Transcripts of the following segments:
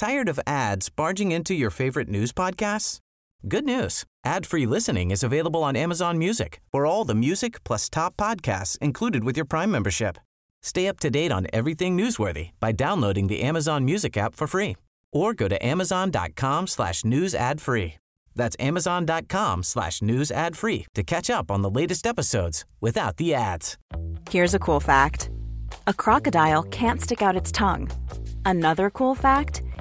Tired of ads barging into your favorite news podcasts? Good news. Ad-free listening is available on Amazon Music for all the music plus top podcasts included with your Prime membership. Stay up to date on everything newsworthy by downloading the Amazon Music app for free or go to amazon.com slash news ad free. That's amazon.com slash news ad free to catch up on the latest episodes without the ads. Here's a cool fact. A crocodile can't stick out its tongue. Another cool fact,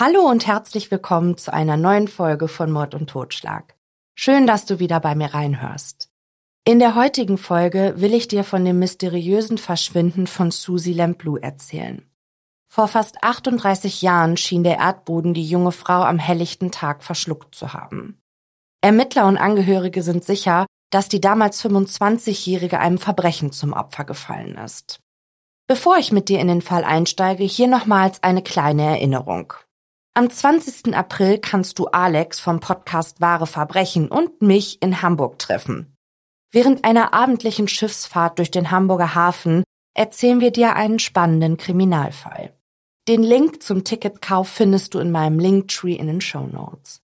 Hallo und herzlich willkommen zu einer neuen Folge von Mord und Totschlag. Schön, dass du wieder bei mir reinhörst. In der heutigen Folge will ich dir von dem mysteriösen Verschwinden von Susie Lamplou erzählen. Vor fast 38 Jahren schien der Erdboden die junge Frau am helllichten Tag verschluckt zu haben. Ermittler und Angehörige sind sicher, dass die damals 25-Jährige einem Verbrechen zum Opfer gefallen ist. Bevor ich mit dir in den Fall einsteige, hier nochmals eine kleine Erinnerung. Am 20. April kannst du Alex vom Podcast Wahre Verbrechen und mich in Hamburg treffen. Während einer abendlichen Schiffsfahrt durch den Hamburger Hafen erzählen wir dir einen spannenden Kriminalfall. Den Link zum Ticketkauf findest du in meinem Linktree in den Show Notes.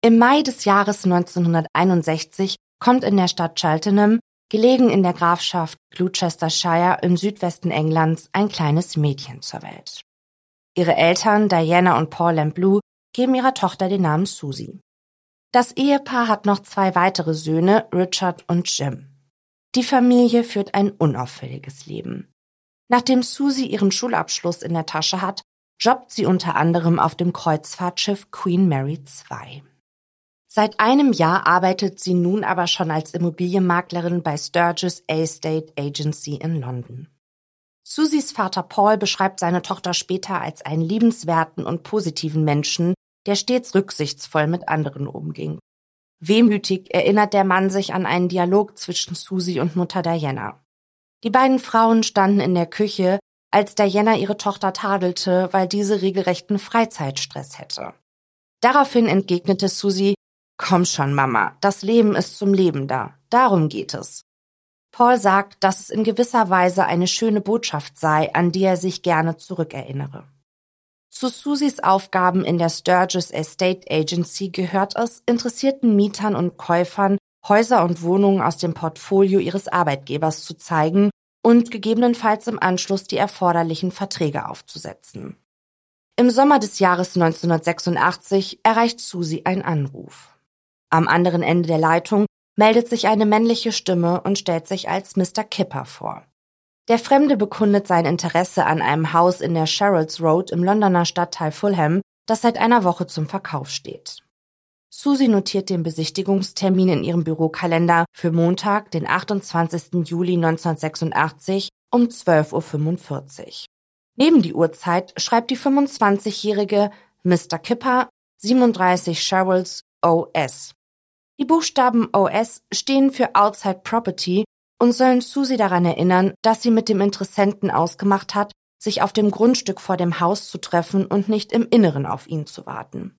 Im Mai des Jahres 1961 kommt in der Stadt Cheltenham, gelegen in der Grafschaft Gloucestershire im Südwesten Englands, ein kleines Mädchen zur Welt. Ihre Eltern, Diana und Paul Lamblou, geben ihrer Tochter den Namen Susie. Das Ehepaar hat noch zwei weitere Söhne, Richard und Jim. Die Familie führt ein unauffälliges Leben. Nachdem Susie ihren Schulabschluss in der Tasche hat, jobbt sie unter anderem auf dem Kreuzfahrtschiff Queen Mary II. Seit einem Jahr arbeitet sie nun aber schon als Immobilienmaklerin bei Sturgis Estate Agency in London. Susies Vater Paul beschreibt seine Tochter später als einen liebenswerten und positiven Menschen, der stets rücksichtsvoll mit anderen umging. Wehmütig erinnert der Mann sich an einen Dialog zwischen Susie und Mutter Diana. Die beiden Frauen standen in der Küche, als Diana ihre Tochter tadelte, weil diese regelrechten Freizeitstress hätte. Daraufhin entgegnete Susie, Komm schon, Mama, das Leben ist zum Leben da. Darum geht es. Paul sagt, dass es in gewisser Weise eine schöne Botschaft sei, an die er sich gerne zurückerinnere. Zu Susies Aufgaben in der Sturgis Estate Agency gehört es, interessierten Mietern und Käufern Häuser und Wohnungen aus dem Portfolio ihres Arbeitgebers zu zeigen und gegebenenfalls im Anschluss die erforderlichen Verträge aufzusetzen. Im Sommer des Jahres 1986 erreicht Susie ein Anruf. Am anderen Ende der Leitung meldet sich eine männliche Stimme und stellt sich als Mr. Kipper vor. Der Fremde bekundet sein Interesse an einem Haus in der Sherrills Road im Londoner Stadtteil Fulham, das seit einer Woche zum Verkauf steht. Susie notiert den Besichtigungstermin in ihrem Bürokalender für Montag, den 28. Juli 1986 um 12.45 Uhr. Neben die Uhrzeit schreibt die 25-jährige Mr. Kipper 37 Sherrills OS die Buchstaben OS stehen für Outside Property und sollen Susie daran erinnern, dass sie mit dem Interessenten ausgemacht hat, sich auf dem Grundstück vor dem Haus zu treffen und nicht im Inneren auf ihn zu warten.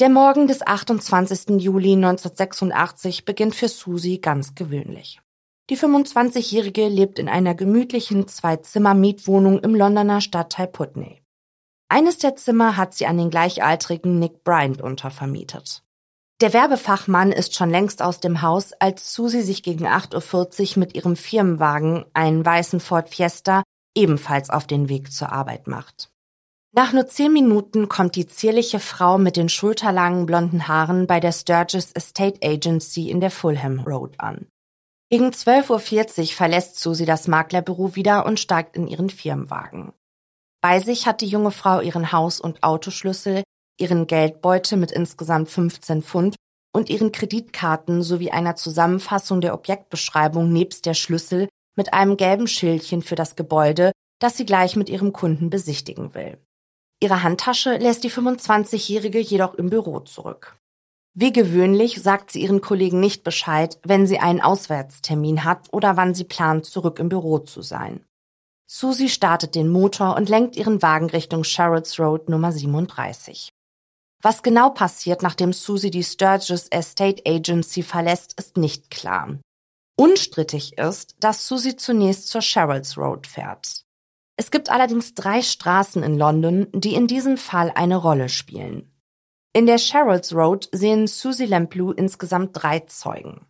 Der Morgen des 28. Juli 1986 beginnt für Susie ganz gewöhnlich. Die 25-Jährige lebt in einer gemütlichen Zwei-Zimmer-Mietwohnung im Londoner Stadtteil Putney. Eines der Zimmer hat sie an den gleichaltrigen Nick Bryant untervermietet. Der Werbefachmann ist schon längst aus dem Haus, als Susi sich gegen 8.40 Uhr mit ihrem Firmenwagen, einen weißen Ford Fiesta, ebenfalls auf den Weg zur Arbeit macht. Nach nur zehn Minuten kommt die zierliche Frau mit den schulterlangen blonden Haaren bei der Sturgis Estate Agency in der Fulham Road an. Gegen 12.40 Uhr verlässt Susie das Maklerbüro wieder und steigt in ihren Firmenwagen. Bei sich hat die junge Frau ihren Haus- und Autoschlüssel, ihren Geldbeutel mit insgesamt 15 Pfund und ihren Kreditkarten sowie einer Zusammenfassung der Objektbeschreibung nebst der Schlüssel mit einem gelben Schildchen für das Gebäude, das sie gleich mit ihrem Kunden besichtigen will. Ihre Handtasche lässt die 25-Jährige jedoch im Büro zurück. Wie gewöhnlich sagt sie ihren Kollegen nicht Bescheid, wenn sie einen Auswärtstermin hat oder wann sie plant, zurück im Büro zu sein. Susie startet den Motor und lenkt ihren Wagen Richtung Sherrolds Road Nummer 37. Was genau passiert, nachdem Susie die Sturgis Estate Agency verlässt, ist nicht klar. Unstrittig ist, dass Susie zunächst zur Sherrolds Road fährt. Es gibt allerdings drei Straßen in London, die in diesem Fall eine Rolle spielen. In der Sherrolds Road sehen Susie Lamplou insgesamt drei Zeugen.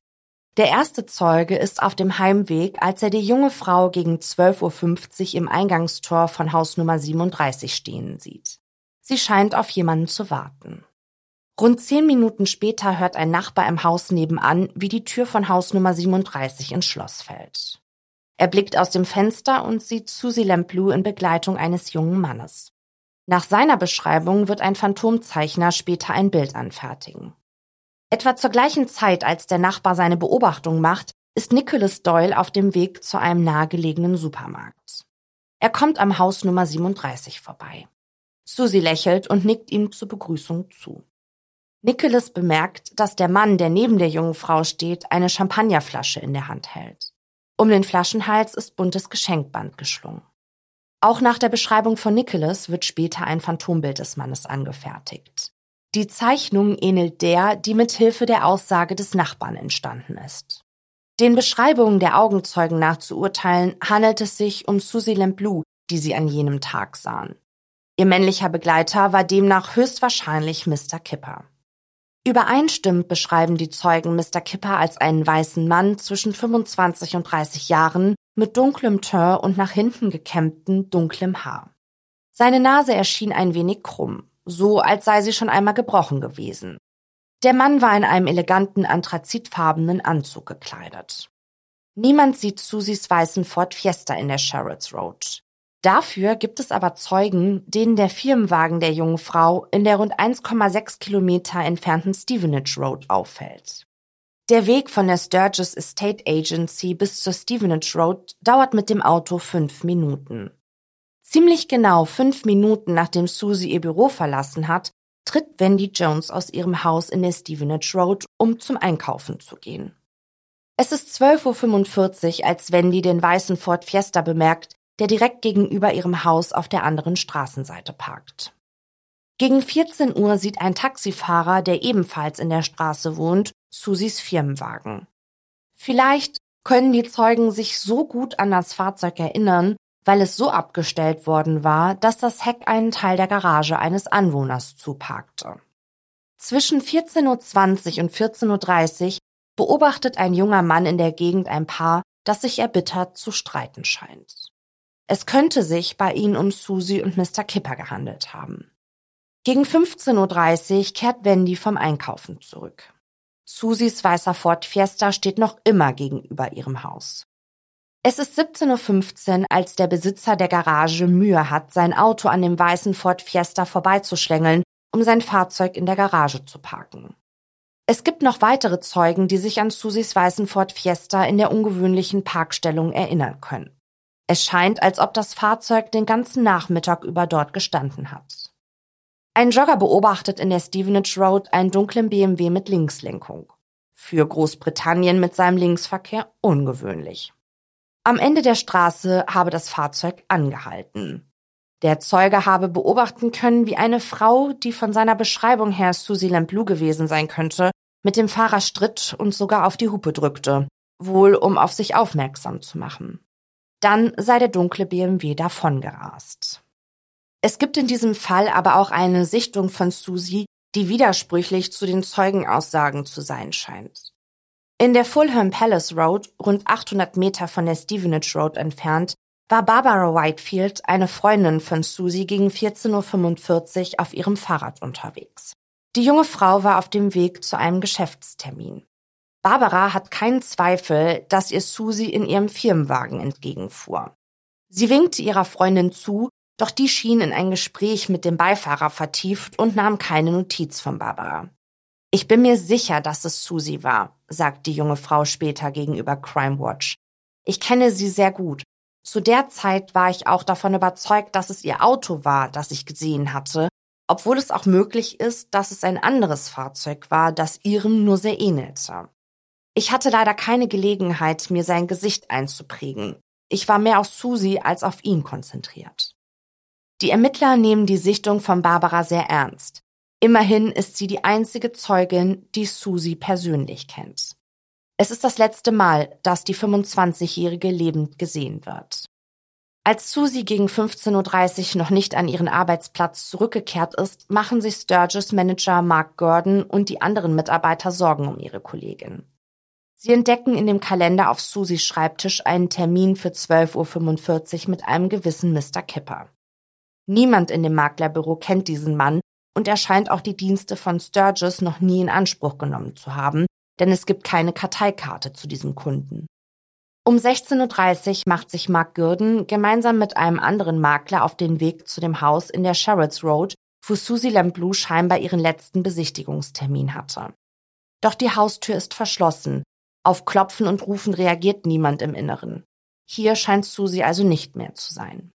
Der erste Zeuge ist auf dem Heimweg, als er die junge Frau gegen 12.50 Uhr im Eingangstor von Haus Nummer 37 stehen sieht. Sie scheint auf jemanden zu warten. Rund zehn Minuten später hört ein Nachbar im Haus nebenan, wie die Tür von Haus Nummer 37 ins Schloss fällt. Er blickt aus dem Fenster und sieht Susie Lamplou in Begleitung eines jungen Mannes. Nach seiner Beschreibung wird ein Phantomzeichner später ein Bild anfertigen. Etwa zur gleichen Zeit, als der Nachbar seine Beobachtung macht, ist Nicholas Doyle auf dem Weg zu einem nahegelegenen Supermarkt. Er kommt am Haus Nummer 37 vorbei. Susie lächelt und nickt ihm zur Begrüßung zu. Nicholas bemerkt, dass der Mann, der neben der jungen Frau steht, eine Champagnerflasche in der Hand hält. Um den Flaschenhals ist buntes Geschenkband geschlungen. Auch nach der Beschreibung von Nicholas wird später ein Phantombild des Mannes angefertigt. Die Zeichnung ähnelt der, die mit Hilfe der Aussage des Nachbarn entstanden ist. Den Beschreibungen der Augenzeugen nach zu urteilen, handelt es sich um Susie Lamplou, die sie an jenem Tag sahen. Ihr männlicher Begleiter war demnach höchstwahrscheinlich Mr. Kipper. Übereinstimmend beschreiben die Zeugen Mr. Kipper als einen weißen Mann zwischen 25 und 30 Jahren mit dunklem Teint und nach hinten gekämmtem dunklem Haar. Seine Nase erschien ein wenig krumm, so als sei sie schon einmal gebrochen gewesen. Der Mann war in einem eleganten anthrazitfarbenen Anzug gekleidet. Niemand sieht Susies weißen Ford Fiesta in der Sherrolds Road. Dafür gibt es aber Zeugen, denen der Firmenwagen der jungen Frau in der rund 1,6 Kilometer entfernten Stevenage Road auffällt. Der Weg von der Sturgis Estate Agency bis zur Stevenage Road dauert mit dem Auto fünf Minuten. Ziemlich genau fünf Minuten nachdem Susie ihr Büro verlassen hat, tritt Wendy Jones aus ihrem Haus in der Stevenage Road, um zum Einkaufen zu gehen. Es ist 12.45 Uhr, als Wendy den weißen Ford Fiesta bemerkt, der direkt gegenüber ihrem Haus auf der anderen Straßenseite parkt. Gegen 14 Uhr sieht ein Taxifahrer, der ebenfalls in der Straße wohnt, Susis Firmenwagen. Vielleicht können die Zeugen sich so gut an das Fahrzeug erinnern, weil es so abgestellt worden war, dass das Heck einen Teil der Garage eines Anwohners zuparkte. Zwischen 14.20 Uhr und 14.30 Uhr beobachtet ein junger Mann in der Gegend ein Paar, das sich erbittert zu streiten scheint. Es könnte sich bei ihnen um Susie und Mr. Kipper gehandelt haben. Gegen 15.30 Uhr kehrt Wendy vom Einkaufen zurück. Susies weißer Ford Fiesta steht noch immer gegenüber ihrem Haus. Es ist 17.15 Uhr, als der Besitzer der Garage Mühe hat, sein Auto an dem weißen Ford Fiesta vorbeizuschlängeln, um sein Fahrzeug in der Garage zu parken. Es gibt noch weitere Zeugen, die sich an Susies weißen Ford Fiesta in der ungewöhnlichen Parkstellung erinnern können. Es scheint, als ob das Fahrzeug den ganzen Nachmittag über dort gestanden hat. Ein Jogger beobachtet in der Stevenage Road einen dunklen BMW mit Linkslenkung. Für Großbritannien mit seinem Linksverkehr ungewöhnlich. Am Ende der Straße habe das Fahrzeug angehalten. Der Zeuge habe beobachten können, wie eine Frau, die von seiner Beschreibung her Susie Lamplou gewesen sein könnte, mit dem Fahrer stritt und sogar auf die Hupe drückte, wohl um auf sich aufmerksam zu machen. Dann sei der dunkle BMW davongerast. Es gibt in diesem Fall aber auch eine Sichtung von Susie, die widersprüchlich zu den Zeugenaussagen zu sein scheint. In der Fulham Palace Road, rund 800 Meter von der Stevenage Road entfernt, war Barbara Whitefield, eine Freundin von Susie, gegen 14.45 Uhr auf ihrem Fahrrad unterwegs. Die junge Frau war auf dem Weg zu einem Geschäftstermin. Barbara hat keinen Zweifel, dass ihr Susie in ihrem Firmenwagen entgegenfuhr. Sie winkte ihrer Freundin zu, doch die schien in ein Gespräch mit dem Beifahrer vertieft und nahm keine Notiz von Barbara. Ich bin mir sicher, dass es Susie war, sagt die junge Frau später gegenüber Crime Watch. Ich kenne sie sehr gut. Zu der Zeit war ich auch davon überzeugt, dass es ihr Auto war, das ich gesehen hatte, obwohl es auch möglich ist, dass es ein anderes Fahrzeug war, das ihrem nur sehr ähnelte. Ich hatte leider keine Gelegenheit, mir sein Gesicht einzuprägen. Ich war mehr auf Susi als auf ihn konzentriert. Die Ermittler nehmen die Sichtung von Barbara sehr ernst. Immerhin ist sie die einzige Zeugin, die Susi persönlich kennt. Es ist das letzte Mal, dass die 25-Jährige lebend gesehen wird. Als Susie gegen 15.30 Uhr noch nicht an ihren Arbeitsplatz zurückgekehrt ist, machen sich Sturgis Manager Mark Gordon und die anderen Mitarbeiter Sorgen um ihre Kollegin. Sie entdecken in dem Kalender auf Susies Schreibtisch einen Termin für 12.45 Uhr mit einem gewissen Mr. Kipper. Niemand in dem Maklerbüro kennt diesen Mann und er scheint auch die Dienste von Sturgis noch nie in Anspruch genommen zu haben, denn es gibt keine Karteikarte zu diesem Kunden. Um 16.30 Uhr macht sich Mark Gurdon gemeinsam mit einem anderen Makler auf den Weg zu dem Haus in der Sherrotts Road, wo Susie Lamblou scheinbar ihren letzten Besichtigungstermin hatte. Doch die Haustür ist verschlossen auf Klopfen und Rufen reagiert niemand im Inneren. Hier scheint Susi also nicht mehr zu sein.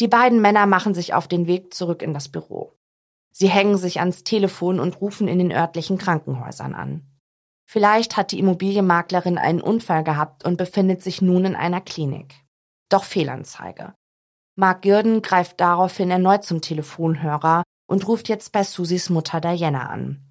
Die beiden Männer machen sich auf den Weg zurück in das Büro. Sie hängen sich ans Telefon und rufen in den örtlichen Krankenhäusern an. Vielleicht hat die Immobilienmaklerin einen Unfall gehabt und befindet sich nun in einer Klinik. Doch Fehlanzeige. Mark Gürden greift daraufhin erneut zum Telefonhörer und ruft jetzt bei Susis Mutter Diana an.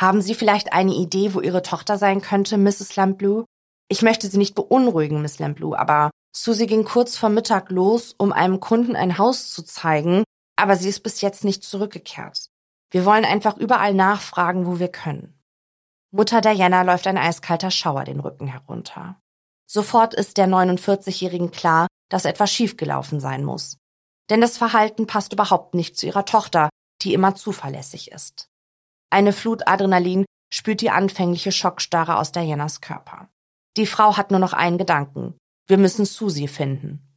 Haben Sie vielleicht eine Idee, wo Ihre Tochter sein könnte, Mrs. Lamblou? Ich möchte Sie nicht beunruhigen, Miss Lamblou, aber Susie ging kurz vor Mittag los, um einem Kunden ein Haus zu zeigen, aber sie ist bis jetzt nicht zurückgekehrt. Wir wollen einfach überall nachfragen, wo wir können. Mutter Diana läuft ein eiskalter Schauer den Rücken herunter. Sofort ist der 49-Jährigen klar, dass etwas schiefgelaufen sein muss. Denn das Verhalten passt überhaupt nicht zu ihrer Tochter, die immer zuverlässig ist. Eine Flut Adrenalin spült die anfängliche Schockstarre aus Dianas Körper. Die Frau hat nur noch einen Gedanken. Wir müssen Susie finden.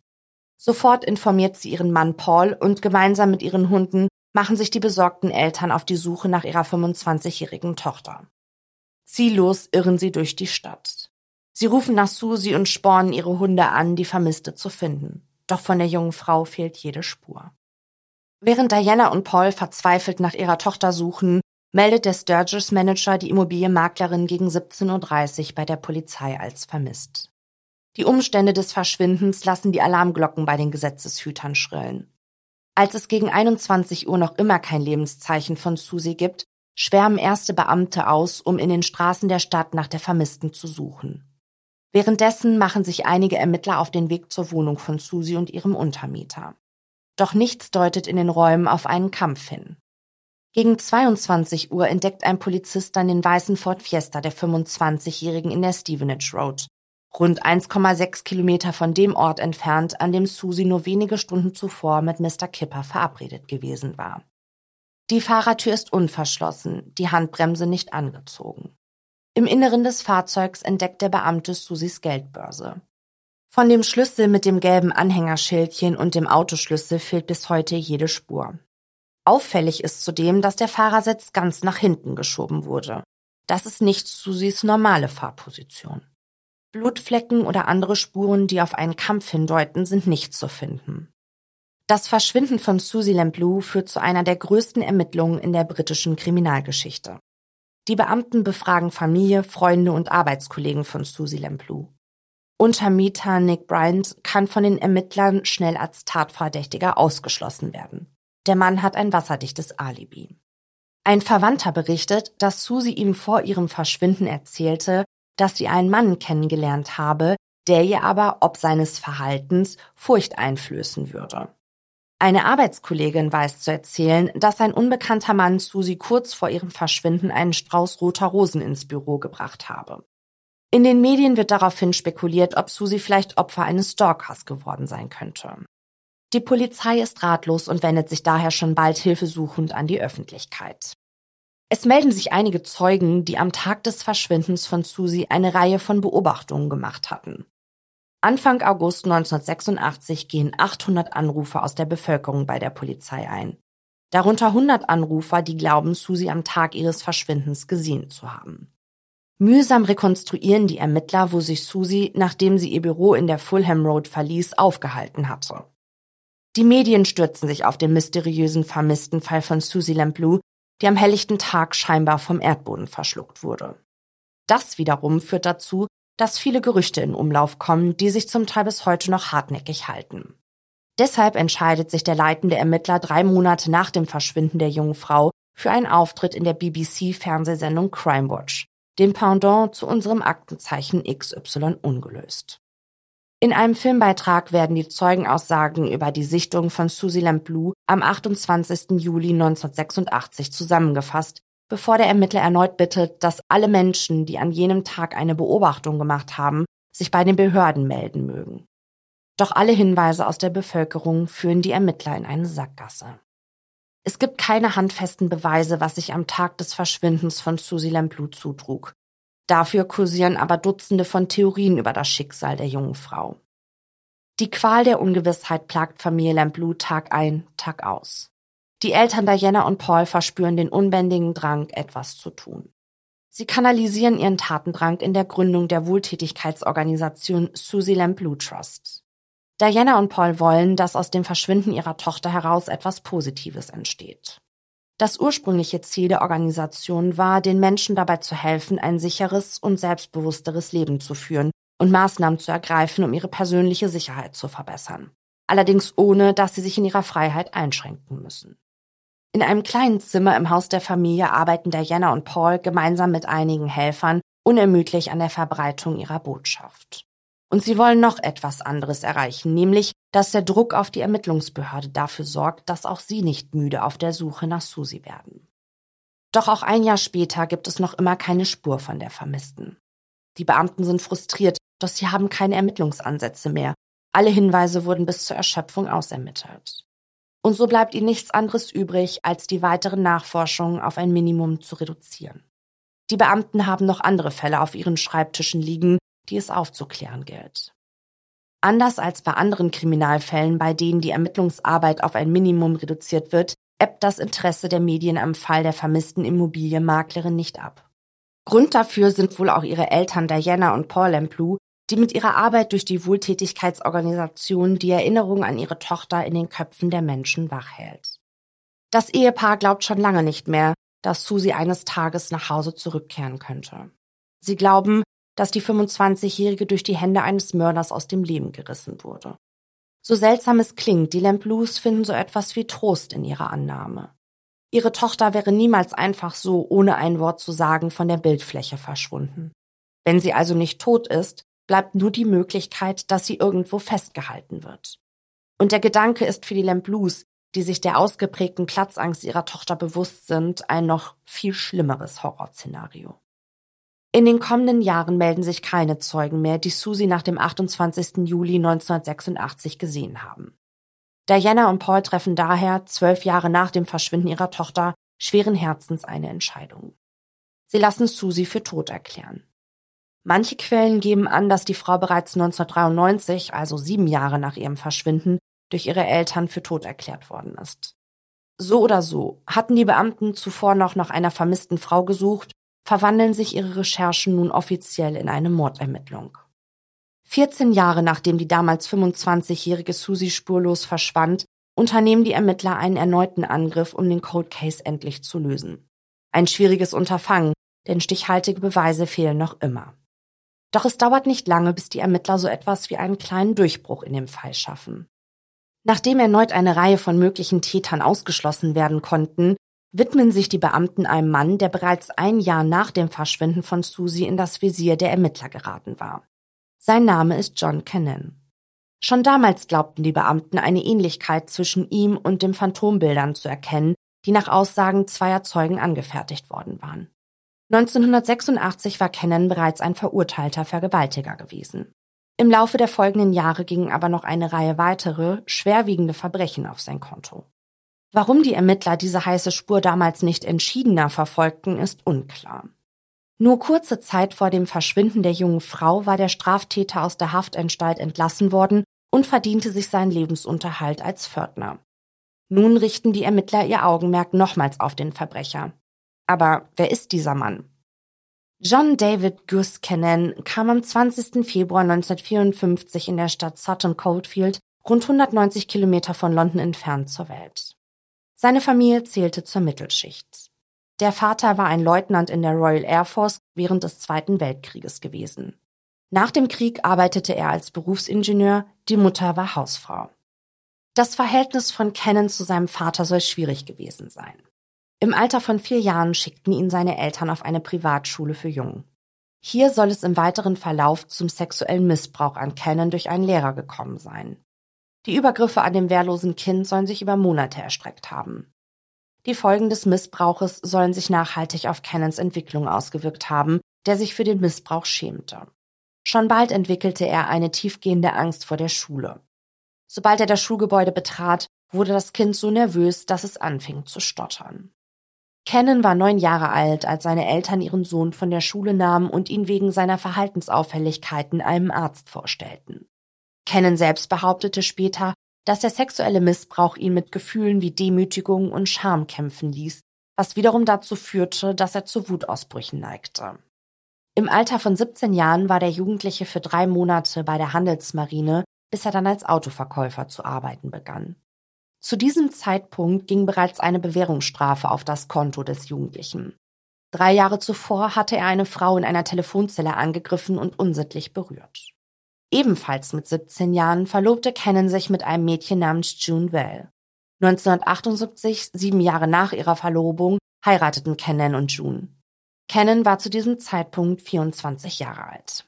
Sofort informiert sie ihren Mann Paul und gemeinsam mit ihren Hunden machen sich die besorgten Eltern auf die Suche nach ihrer 25-jährigen Tochter. Ziellos irren sie durch die Stadt. Sie rufen nach Susie und spornen ihre Hunde an, die Vermisste zu finden. Doch von der jungen Frau fehlt jede Spur. Während Diana und Paul verzweifelt nach ihrer Tochter suchen, meldet der Sturgis Manager die Immobilienmaklerin gegen 17.30 Uhr bei der Polizei als vermisst. Die Umstände des Verschwindens lassen die Alarmglocken bei den Gesetzeshütern schrillen. Als es gegen 21 Uhr noch immer kein Lebenszeichen von Susie gibt, schwärmen erste Beamte aus, um in den Straßen der Stadt nach der Vermissten zu suchen. Währenddessen machen sich einige Ermittler auf den Weg zur Wohnung von Susie und ihrem Untermieter. Doch nichts deutet in den Räumen auf einen Kampf hin. Gegen 22 Uhr entdeckt ein Polizist dann den weißen Ford Fiesta der 25-Jährigen in der Stevenage Road, rund 1,6 Kilometer von dem Ort entfernt, an dem Susie nur wenige Stunden zuvor mit Mr. Kipper verabredet gewesen war. Die Fahrertür ist unverschlossen, die Handbremse nicht angezogen. Im Inneren des Fahrzeugs entdeckt der Beamte Susies Geldbörse. Von dem Schlüssel mit dem gelben Anhängerschildchen und dem Autoschlüssel fehlt bis heute jede Spur. Auffällig ist zudem, dass der Fahrersitz ganz nach hinten geschoben wurde. Das ist nicht Susis normale Fahrposition. Blutflecken oder andere Spuren, die auf einen Kampf hindeuten, sind nicht zu finden. Das Verschwinden von Susie Lamblou führt zu einer der größten Ermittlungen in der britischen Kriminalgeschichte. Die Beamten befragen Familie, Freunde und Arbeitskollegen von Susie Lamblou. Untermieter Nick Bryant kann von den Ermittlern schnell als Tatverdächtiger ausgeschlossen werden. Der Mann hat ein wasserdichtes Alibi. Ein Verwandter berichtet, dass Susie ihm vor ihrem Verschwinden erzählte, dass sie einen Mann kennengelernt habe, der ihr aber ob seines Verhaltens Furcht einflößen würde. Eine Arbeitskollegin weiß zu erzählen, dass ein unbekannter Mann Susie kurz vor ihrem Verschwinden einen Strauß roter Rosen ins Büro gebracht habe. In den Medien wird daraufhin spekuliert, ob Susie vielleicht Opfer eines Stalkers geworden sein könnte. Die Polizei ist ratlos und wendet sich daher schon bald hilfesuchend an die Öffentlichkeit. Es melden sich einige Zeugen, die am Tag des Verschwindens von Susie eine Reihe von Beobachtungen gemacht hatten. Anfang August 1986 gehen 800 Anrufer aus der Bevölkerung bei der Polizei ein. Darunter 100 Anrufer, die glauben, Susie am Tag ihres Verschwindens gesehen zu haben. Mühsam rekonstruieren die Ermittler, wo sich Susie, nachdem sie ihr Büro in der Fulham Road verließ, aufgehalten hatte. Die Medien stürzen sich auf den mysteriösen vermissten Fall von Susie Lamplou, die am helllichten Tag scheinbar vom Erdboden verschluckt wurde. Das wiederum führt dazu, dass viele Gerüchte in Umlauf kommen, die sich zum Teil bis heute noch hartnäckig halten. Deshalb entscheidet sich der leitende Ermittler drei Monate nach dem Verschwinden der jungen Frau für einen Auftritt in der BBC-Fernsehsendung Crime Watch, dem Pendant zu unserem Aktenzeichen XY ungelöst. In einem Filmbeitrag werden die Zeugenaussagen über die Sichtung von Susie Lamplou am 28. Juli 1986 zusammengefasst, bevor der Ermittler erneut bittet, dass alle Menschen, die an jenem Tag eine Beobachtung gemacht haben, sich bei den Behörden melden mögen. Doch alle Hinweise aus der Bevölkerung führen die Ermittler in eine Sackgasse. Es gibt keine handfesten Beweise, was sich am Tag des Verschwindens von Susie Lamplou zutrug. Dafür kursieren aber Dutzende von Theorien über das Schicksal der jungen Frau. Die Qual der Ungewissheit plagt Familie Lamplou Tag ein, Tag aus. Die Eltern Diana und Paul verspüren den unbändigen Drang, etwas zu tun. Sie kanalisieren ihren Tatendrang in der Gründung der Wohltätigkeitsorganisation Susie Lamplou Trust. Diana und Paul wollen, dass aus dem Verschwinden ihrer Tochter heraus etwas Positives entsteht. Das ursprüngliche Ziel der Organisation war, den Menschen dabei zu helfen, ein sicheres und selbstbewussteres Leben zu führen und Maßnahmen zu ergreifen, um ihre persönliche Sicherheit zu verbessern. Allerdings ohne, dass sie sich in ihrer Freiheit einschränken müssen. In einem kleinen Zimmer im Haus der Familie arbeiten Diana und Paul gemeinsam mit einigen Helfern unermüdlich an der Verbreitung ihrer Botschaft. Und sie wollen noch etwas anderes erreichen, nämlich, dass der Druck auf die Ermittlungsbehörde dafür sorgt, dass auch sie nicht müde auf der Suche nach Susi werden. Doch auch ein Jahr später gibt es noch immer keine Spur von der Vermissten. Die Beamten sind frustriert, doch sie haben keine Ermittlungsansätze mehr. Alle Hinweise wurden bis zur Erschöpfung ausermittelt. Und so bleibt ihnen nichts anderes übrig, als die weiteren Nachforschungen auf ein Minimum zu reduzieren. Die Beamten haben noch andere Fälle auf ihren Schreibtischen liegen, die es aufzuklären gilt. Anders als bei anderen Kriminalfällen, bei denen die Ermittlungsarbeit auf ein Minimum reduziert wird, ebbt das Interesse der Medien am Fall der vermissten Immobilienmaklerin nicht ab. Grund dafür sind wohl auch ihre Eltern Diana und Paul Lamplou, die mit ihrer Arbeit durch die Wohltätigkeitsorganisation die Erinnerung an ihre Tochter in den Köpfen der Menschen wachhält. Das Ehepaar glaubt schon lange nicht mehr, dass Susie eines Tages nach Hause zurückkehren könnte. Sie glauben, dass die 25-Jährige durch die Hände eines Mörders aus dem Leben gerissen wurde. So seltsam es klingt, die Lamplus finden so etwas wie Trost in ihrer Annahme. Ihre Tochter wäre niemals einfach so, ohne ein Wort zu sagen, von der Bildfläche verschwunden. Wenn sie also nicht tot ist, bleibt nur die Möglichkeit, dass sie irgendwo festgehalten wird. Und der Gedanke ist für die Lamplus, die sich der ausgeprägten Platzangst ihrer Tochter bewusst sind, ein noch viel schlimmeres Horrorszenario. In den kommenden Jahren melden sich keine Zeugen mehr, die Susie nach dem 28. Juli 1986 gesehen haben. Diana und Paul treffen daher, zwölf Jahre nach dem Verschwinden ihrer Tochter, schweren Herzens eine Entscheidung. Sie lassen Susie für tot erklären. Manche Quellen geben an, dass die Frau bereits 1993, also sieben Jahre nach ihrem Verschwinden, durch ihre Eltern für tot erklärt worden ist. So oder so hatten die Beamten zuvor noch nach einer vermissten Frau gesucht verwandeln sich ihre Recherchen nun offiziell in eine Mordermittlung. 14 Jahre nachdem die damals 25-jährige Susie spurlos verschwand, unternehmen die Ermittler einen erneuten Angriff, um den Cold Case endlich zu lösen. Ein schwieriges Unterfangen, denn stichhaltige Beweise fehlen noch immer. Doch es dauert nicht lange, bis die Ermittler so etwas wie einen kleinen Durchbruch in dem Fall schaffen. Nachdem erneut eine Reihe von möglichen Tätern ausgeschlossen werden konnten, widmen sich die Beamten einem Mann, der bereits ein Jahr nach dem Verschwinden von Susie in das Visier der Ermittler geraten war. Sein Name ist John Cannon. Schon damals glaubten die Beamten eine Ähnlichkeit zwischen ihm und den Phantombildern zu erkennen, die nach Aussagen zweier Zeugen angefertigt worden waren. 1986 war Cannon bereits ein verurteilter Vergewaltiger gewesen. Im Laufe der folgenden Jahre gingen aber noch eine Reihe weitere, schwerwiegende Verbrechen auf sein Konto. Warum die Ermittler diese heiße Spur damals nicht entschiedener verfolgten, ist unklar. Nur kurze Zeit vor dem Verschwinden der jungen Frau war der Straftäter aus der Haftanstalt entlassen worden und verdiente sich seinen Lebensunterhalt als Pförtner. Nun richten die Ermittler ihr Augenmerk nochmals auf den Verbrecher. Aber wer ist dieser Mann? John David Gus Cannon kam am 20. Februar 1954 in der Stadt Sutton Coldfield, rund 190 Kilometer von London entfernt, zur Welt. Seine Familie zählte zur Mittelschicht. Der Vater war ein Leutnant in der Royal Air Force während des Zweiten Weltkrieges gewesen. Nach dem Krieg arbeitete er als Berufsingenieur, die Mutter war Hausfrau. Das Verhältnis von Cannon zu seinem Vater soll schwierig gewesen sein. Im Alter von vier Jahren schickten ihn seine Eltern auf eine Privatschule für Jungen. Hier soll es im weiteren Verlauf zum sexuellen Missbrauch an Cannon durch einen Lehrer gekommen sein. Die Übergriffe an dem wehrlosen Kind sollen sich über Monate erstreckt haben. Die Folgen des Missbrauches sollen sich nachhaltig auf Cannons Entwicklung ausgewirkt haben, der sich für den Missbrauch schämte. Schon bald entwickelte er eine tiefgehende Angst vor der Schule. Sobald er das Schulgebäude betrat, wurde das Kind so nervös, dass es anfing zu stottern. Cannon war neun Jahre alt, als seine Eltern ihren Sohn von der Schule nahmen und ihn wegen seiner Verhaltensauffälligkeiten einem Arzt vorstellten. Cannon selbst behauptete später, dass der sexuelle Missbrauch ihn mit Gefühlen wie Demütigung und Scham kämpfen ließ, was wiederum dazu führte, dass er zu Wutausbrüchen neigte. Im Alter von 17 Jahren war der Jugendliche für drei Monate bei der Handelsmarine, bis er dann als Autoverkäufer zu arbeiten begann. Zu diesem Zeitpunkt ging bereits eine Bewährungsstrafe auf das Konto des Jugendlichen. Drei Jahre zuvor hatte er eine Frau in einer Telefonzelle angegriffen und unsittlich berührt. Ebenfalls mit 17 Jahren verlobte Cannon sich mit einem Mädchen namens June Well. 1978, sieben Jahre nach ihrer Verlobung, heirateten Cannon und June. Cannon war zu diesem Zeitpunkt 24 Jahre alt.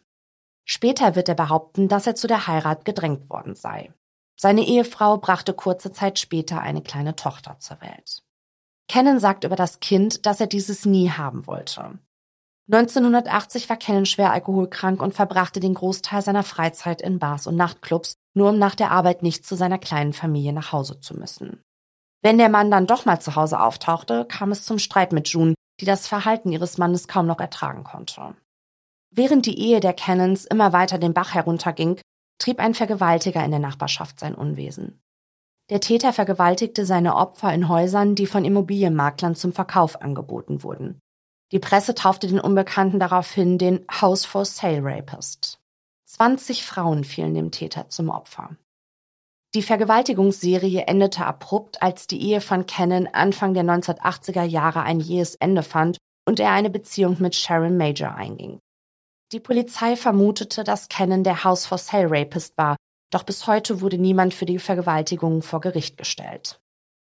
Später wird er behaupten, dass er zu der Heirat gedrängt worden sei. Seine Ehefrau brachte kurze Zeit später eine kleine Tochter zur Welt. Cannon sagt über das Kind, dass er dieses nie haben wollte. 1980 war Cannon schwer alkoholkrank und verbrachte den Großteil seiner Freizeit in Bars und Nachtclubs, nur um nach der Arbeit nicht zu seiner kleinen Familie nach Hause zu müssen. Wenn der Mann dann doch mal zu Hause auftauchte, kam es zum Streit mit June, die das Verhalten ihres Mannes kaum noch ertragen konnte. Während die Ehe der Cannons immer weiter den Bach herunterging, trieb ein Vergewaltiger in der Nachbarschaft sein Unwesen. Der Täter vergewaltigte seine Opfer in Häusern, die von Immobilienmaklern zum Verkauf angeboten wurden. Die Presse taufte den Unbekannten daraufhin den House for Sale Rapist. 20 Frauen fielen dem Täter zum Opfer. Die Vergewaltigungsserie endete abrupt, als die Ehe von Cannon Anfang der 1980er Jahre ein jähes Ende fand und er eine Beziehung mit Sharon Major einging. Die Polizei vermutete, dass Cannon der House for Sale Rapist war, doch bis heute wurde niemand für die Vergewaltigungen vor Gericht gestellt.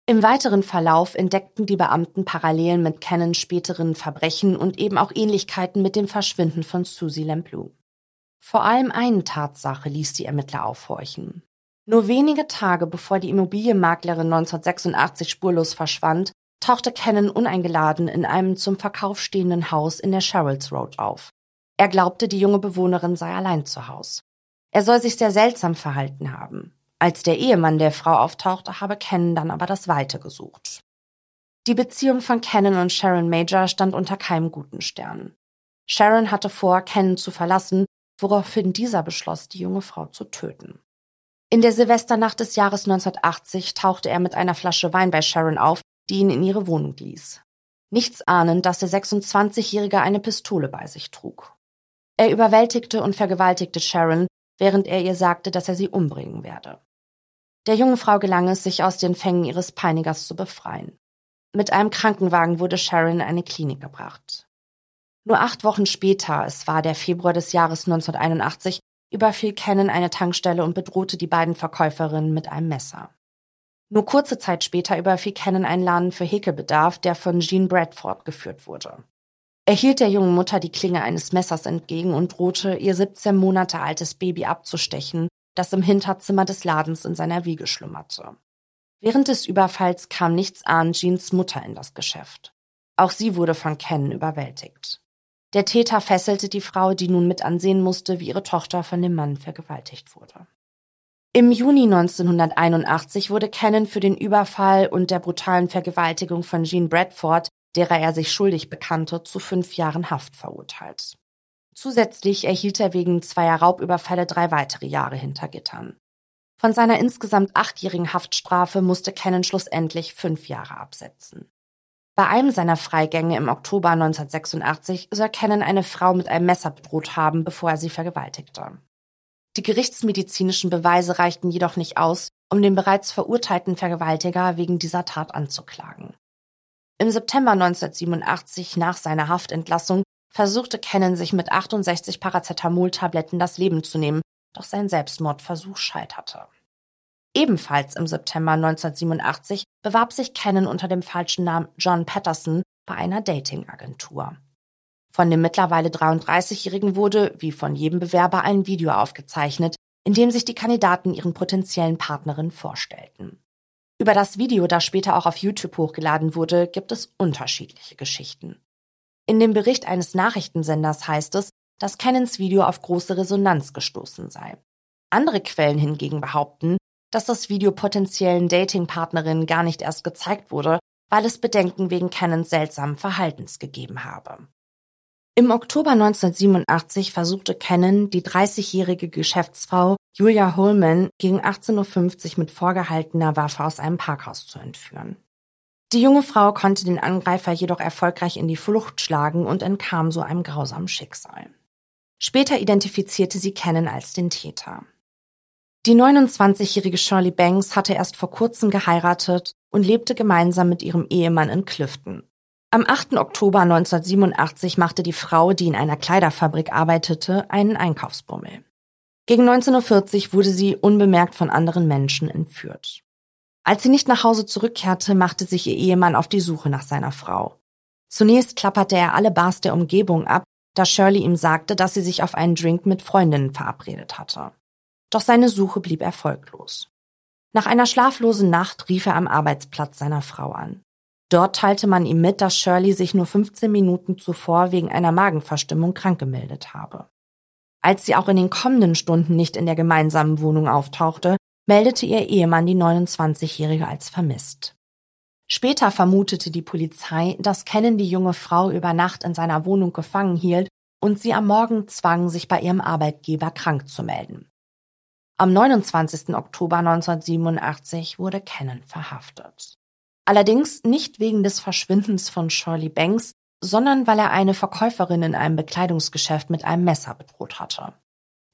Im weiteren Verlauf entdeckten die Beamten Parallelen mit Cannons späteren Verbrechen und eben auch Ähnlichkeiten mit dem Verschwinden von Susie Lamplou. Vor allem eine Tatsache ließ die Ermittler aufhorchen. Nur wenige Tage bevor die Immobilienmaklerin 1986 spurlos verschwand, tauchte Cannon uneingeladen in einem zum Verkauf stehenden Haus in der Sherrills Road auf. Er glaubte, die junge Bewohnerin sei allein zu Haus. Er soll sich sehr seltsam verhalten haben. Als der Ehemann der Frau auftauchte, habe Cannon dann aber das Weite gesucht. Die Beziehung von Cannon und Sharon Major stand unter keinem guten Stern. Sharon hatte vor, Cannon zu verlassen, woraufhin dieser beschloss, die junge Frau zu töten. In der Silvesternacht des Jahres 1980 tauchte er mit einer Flasche Wein bei Sharon auf, die ihn in ihre Wohnung ließ. Nichts ahnend, dass der 26-Jährige eine Pistole bei sich trug. Er überwältigte und vergewaltigte Sharon, während er ihr sagte, dass er sie umbringen werde. Der jungen Frau gelang es, sich aus den Fängen ihres Peinigers zu befreien. Mit einem Krankenwagen wurde Sharon in eine Klinik gebracht. Nur acht Wochen später, es war der Februar des Jahres 1981, überfiel Cannon eine Tankstelle und bedrohte die beiden Verkäuferinnen mit einem Messer. Nur kurze Zeit später überfiel Cannon einen Laden für Häkelbedarf, der von Jean Bradford geführt wurde. Er hielt der jungen Mutter die Klinge eines Messers entgegen und drohte, ihr 17 Monate altes Baby abzustechen, das im Hinterzimmer des Ladens in seiner Wiege schlummerte. Während des Überfalls kam nichts ahnend Jeans Mutter in das Geschäft. Auch sie wurde von Ken überwältigt. Der Täter fesselte die Frau, die nun mit ansehen musste, wie ihre Tochter von dem Mann vergewaltigt wurde. Im Juni 1981 wurde Cannon für den Überfall und der brutalen Vergewaltigung von Jean Bradford, derer er sich schuldig bekannte, zu fünf Jahren Haft verurteilt. Zusätzlich erhielt er wegen zweier Raubüberfälle drei weitere Jahre hinter Gittern. Von seiner insgesamt achtjährigen Haftstrafe musste Cannon schlussendlich fünf Jahre absetzen. Bei einem seiner Freigänge im Oktober 1986 soll Cannon eine Frau mit einem Messer bedroht haben, bevor er sie vergewaltigte. Die gerichtsmedizinischen Beweise reichten jedoch nicht aus, um den bereits verurteilten Vergewaltiger wegen dieser Tat anzuklagen. Im September 1987 nach seiner Haftentlassung versuchte Cannon sich mit 68 Paracetamol-Tabletten das Leben zu nehmen, doch sein Selbstmordversuch scheiterte. Ebenfalls im September 1987 bewarb sich Cannon unter dem falschen Namen John Patterson bei einer Datingagentur. Von dem mittlerweile 33-Jährigen wurde, wie von jedem Bewerber, ein Video aufgezeichnet, in dem sich die Kandidaten ihren potenziellen Partnerinnen vorstellten. Über das Video, das später auch auf YouTube hochgeladen wurde, gibt es unterschiedliche Geschichten. In dem Bericht eines Nachrichtensenders heißt es, dass Cannons Video auf große Resonanz gestoßen sei. Andere Quellen hingegen behaupten, dass das Video potenziellen Datingpartnerinnen gar nicht erst gezeigt wurde, weil es Bedenken wegen Cannons seltsamen Verhaltens gegeben habe. Im Oktober 1987 versuchte Cannon, die 30-jährige Geschäftsfrau Julia Holman gegen 18.50 Uhr mit vorgehaltener Waffe aus einem Parkhaus zu entführen. Die junge Frau konnte den Angreifer jedoch erfolgreich in die Flucht schlagen und entkam so einem grausamen Schicksal. Später identifizierte sie Cannon als den Täter. Die 29-jährige Shirley Banks hatte erst vor kurzem geheiratet und lebte gemeinsam mit ihrem Ehemann in Clifton. Am 8. Oktober 1987 machte die Frau, die in einer Kleiderfabrik arbeitete, einen Einkaufsbummel. Gegen 19.40 Uhr wurde sie unbemerkt von anderen Menschen entführt. Als sie nicht nach Hause zurückkehrte, machte sich ihr Ehemann auf die Suche nach seiner Frau. Zunächst klapperte er alle Bars der Umgebung ab, da Shirley ihm sagte, dass sie sich auf einen Drink mit Freundinnen verabredet hatte. Doch seine Suche blieb erfolglos. Nach einer schlaflosen Nacht rief er am Arbeitsplatz seiner Frau an. Dort teilte man ihm mit, dass Shirley sich nur 15 Minuten zuvor wegen einer Magenverstimmung krank gemeldet habe. Als sie auch in den kommenden Stunden nicht in der gemeinsamen Wohnung auftauchte, meldete ihr Ehemann die 29-Jährige als vermisst. Später vermutete die Polizei, dass Kennen die junge Frau über Nacht in seiner Wohnung gefangen hielt und sie am Morgen zwang, sich bei ihrem Arbeitgeber krank zu melden. Am 29. Oktober 1987 wurde Cannon verhaftet. Allerdings nicht wegen des Verschwindens von Shirley Banks, sondern weil er eine Verkäuferin in einem Bekleidungsgeschäft mit einem Messer bedroht hatte.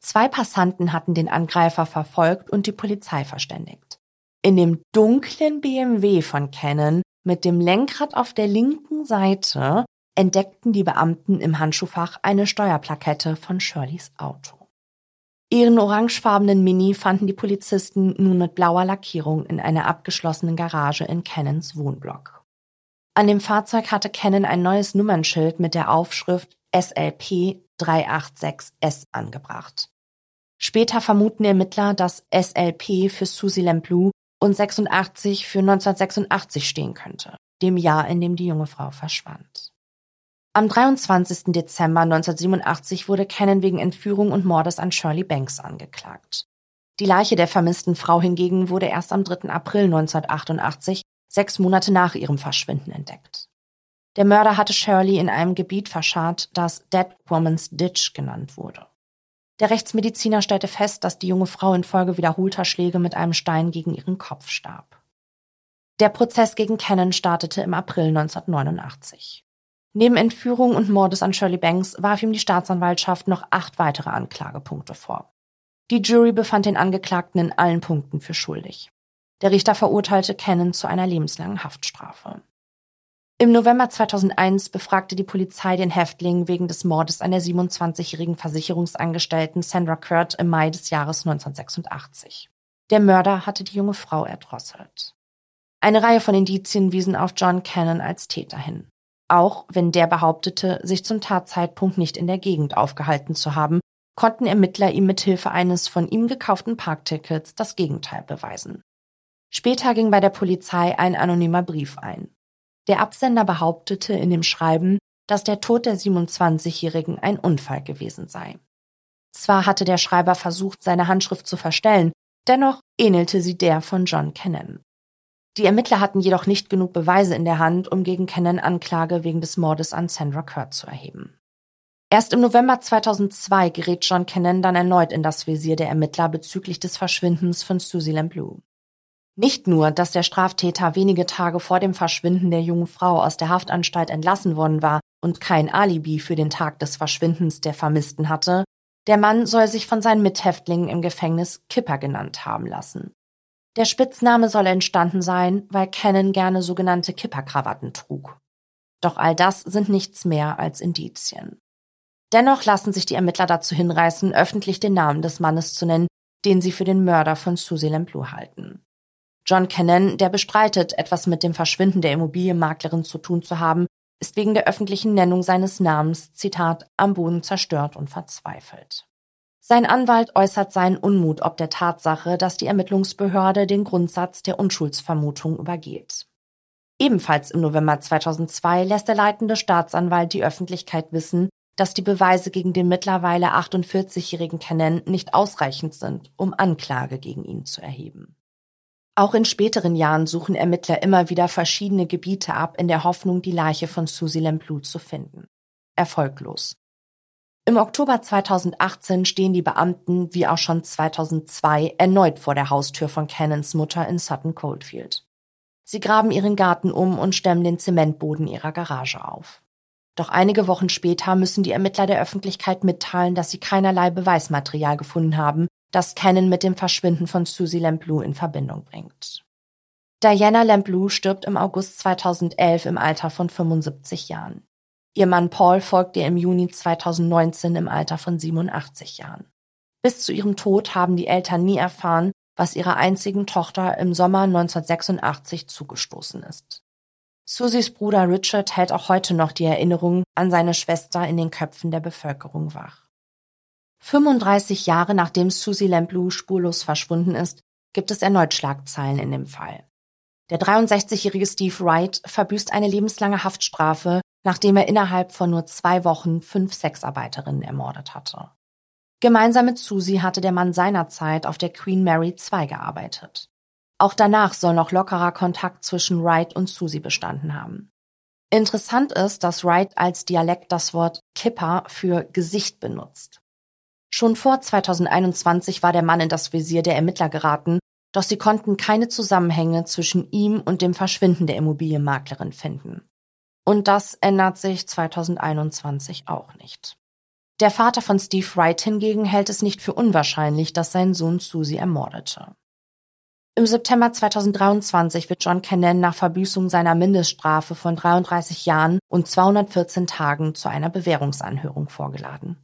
Zwei Passanten hatten den Angreifer verfolgt und die Polizei verständigt. In dem dunklen BMW von Cannon mit dem Lenkrad auf der linken Seite entdeckten die Beamten im Handschuhfach eine Steuerplakette von Shirleys Auto. Ihren orangefarbenen Mini fanden die Polizisten nun mit blauer Lackierung in einer abgeschlossenen Garage in Cannons Wohnblock. An dem Fahrzeug hatte Cannon ein neues Nummernschild mit der Aufschrift SLP 386S angebracht. Später vermuten Ermittler, dass SLP für Susie Lamplou und 86 für 1986 stehen könnte, dem Jahr, in dem die junge Frau verschwand. Am 23. Dezember 1987 wurde Cannon wegen Entführung und Mordes an Shirley Banks angeklagt. Die Leiche der vermissten Frau hingegen wurde erst am 3. April 1988, sechs Monate nach ihrem Verschwinden, entdeckt. Der Mörder hatte Shirley in einem Gebiet verscharrt, das Dead Woman's Ditch genannt wurde. Der Rechtsmediziner stellte fest, dass die junge Frau infolge wiederholter Schläge mit einem Stein gegen ihren Kopf starb. Der Prozess gegen Cannon startete im April 1989. Neben Entführung und Mordes an Shirley Banks warf ihm die Staatsanwaltschaft noch acht weitere Anklagepunkte vor. Die Jury befand den Angeklagten in allen Punkten für schuldig. Der Richter verurteilte Cannon zu einer lebenslangen Haftstrafe. Im November 2001 befragte die Polizei den Häftling wegen des Mordes an der 27-jährigen Versicherungsangestellten Sandra Kurt im Mai des Jahres 1986. Der Mörder hatte die junge Frau erdrosselt. Eine Reihe von Indizien wiesen auf John Cannon als Täter hin auch wenn der behauptete, sich zum Tatzeitpunkt nicht in der Gegend aufgehalten zu haben, konnten Ermittler ihm mithilfe eines von ihm gekauften Parktickets das Gegenteil beweisen. Später ging bei der Polizei ein anonymer Brief ein. Der Absender behauptete in dem Schreiben, dass der Tod der 27-Jährigen ein Unfall gewesen sei. Zwar hatte der Schreiber versucht, seine Handschrift zu verstellen, dennoch ähnelte sie der von John Cannon. Die Ermittler hatten jedoch nicht genug Beweise in der Hand, um gegen Cannon Anklage wegen des Mordes an Sandra Kurt zu erheben. Erst im November 2002 gerät John Cannon dann erneut in das Visier der Ermittler bezüglich des Verschwindens von Susie Lamblou. Nicht nur, dass der Straftäter wenige Tage vor dem Verschwinden der jungen Frau aus der Haftanstalt entlassen worden war und kein Alibi für den Tag des Verschwindens der Vermissten hatte, der Mann soll sich von seinen Mithäftlingen im Gefängnis Kipper genannt haben lassen. Der Spitzname soll entstanden sein, weil Cannon gerne sogenannte Kipperkrawatten trug. Doch all das sind nichts mehr als Indizien. Dennoch lassen sich die Ermittler dazu hinreißen, öffentlich den Namen des Mannes zu nennen, den sie für den Mörder von Susie Lamplou halten. John Cannon, der bestreitet, etwas mit dem Verschwinden der Immobilienmaklerin zu tun zu haben, ist wegen der öffentlichen Nennung seines Namens, Zitat, am Boden zerstört und verzweifelt. Sein Anwalt äußert seinen Unmut ob der Tatsache, dass die Ermittlungsbehörde den Grundsatz der Unschuldsvermutung übergeht. Ebenfalls im November 2002 lässt der leitende Staatsanwalt die Öffentlichkeit wissen, dass die Beweise gegen den mittlerweile 48-jährigen Cannon nicht ausreichend sind, um Anklage gegen ihn zu erheben. Auch in späteren Jahren suchen Ermittler immer wieder verschiedene Gebiete ab, in der Hoffnung, die Leiche von Susie Lamplou zu finden. Erfolglos. Im Oktober 2018 stehen die Beamten, wie auch schon 2002, erneut vor der Haustür von Cannons Mutter in Sutton Coldfield. Sie graben ihren Garten um und stemmen den Zementboden ihrer Garage auf. Doch einige Wochen später müssen die Ermittler der Öffentlichkeit mitteilen, dass sie keinerlei Beweismaterial gefunden haben, das Cannon mit dem Verschwinden von Susie Lamplou in Verbindung bringt. Diana Lamplou stirbt im August 2011 im Alter von 75 Jahren. Ihr Mann Paul folgt ihr im Juni 2019 im Alter von 87 Jahren. Bis zu ihrem Tod haben die Eltern nie erfahren, was ihrer einzigen Tochter im Sommer 1986 zugestoßen ist. Susies Bruder Richard hält auch heute noch die Erinnerung an seine Schwester in den Köpfen der Bevölkerung wach. 35 Jahre nachdem Susie Lamplou spurlos verschwunden ist, gibt es erneut Schlagzeilen in dem Fall. Der 63-jährige Steve Wright verbüßt eine lebenslange Haftstrafe, nachdem er innerhalb von nur zwei Wochen fünf Sexarbeiterinnen ermordet hatte. Gemeinsam mit Susie hatte der Mann seinerzeit auf der Queen Mary II gearbeitet. Auch danach soll noch lockerer Kontakt zwischen Wright und Susie bestanden haben. Interessant ist, dass Wright als Dialekt das Wort Kipper für Gesicht benutzt. Schon vor 2021 war der Mann in das Visier der Ermittler geraten, doch sie konnten keine Zusammenhänge zwischen ihm und dem Verschwinden der Immobilienmaklerin finden. Und das ändert sich 2021 auch nicht. Der Vater von Steve Wright hingegen hält es nicht für unwahrscheinlich, dass sein Sohn Susie ermordete. Im September 2023 wird John Cannon nach Verbüßung seiner Mindeststrafe von 33 Jahren und 214 Tagen zu einer Bewährungsanhörung vorgeladen.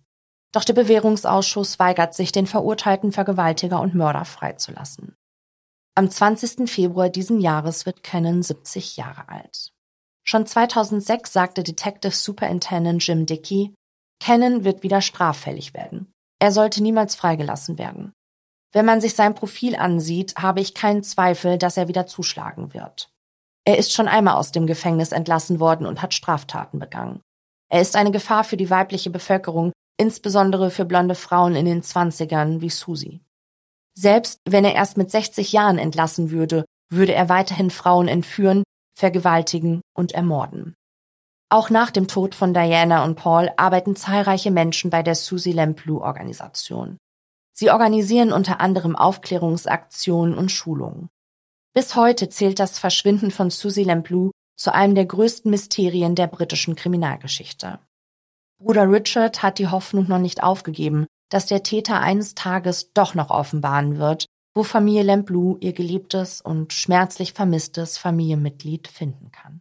Doch der Bewährungsausschuss weigert sich, den verurteilten Vergewaltiger und Mörder freizulassen. Am 20. Februar diesen Jahres wird Cannon 70 Jahre alt. Schon 2006 sagte Detective Superintendent Jim Dickey, Cannon wird wieder straffällig werden. Er sollte niemals freigelassen werden. Wenn man sich sein Profil ansieht, habe ich keinen Zweifel, dass er wieder zuschlagen wird. Er ist schon einmal aus dem Gefängnis entlassen worden und hat Straftaten begangen. Er ist eine Gefahr für die weibliche Bevölkerung, insbesondere für blonde Frauen in den Zwanzigern wie Susie. Selbst wenn er erst mit 60 Jahren entlassen würde, würde er weiterhin Frauen entführen, vergewaltigen und ermorden. Auch nach dem Tod von Diana und Paul arbeiten zahlreiche Menschen bei der Susie Lamplou Organisation. Sie organisieren unter anderem Aufklärungsaktionen und Schulungen. Bis heute zählt das Verschwinden von Susie Lamplou zu einem der größten Mysterien der britischen Kriminalgeschichte. Bruder Richard hat die Hoffnung noch nicht aufgegeben, dass der Täter eines Tages doch noch offenbaren wird, wo Familie Lamplou ihr geliebtes und schmerzlich vermisstes Familienmitglied finden kann.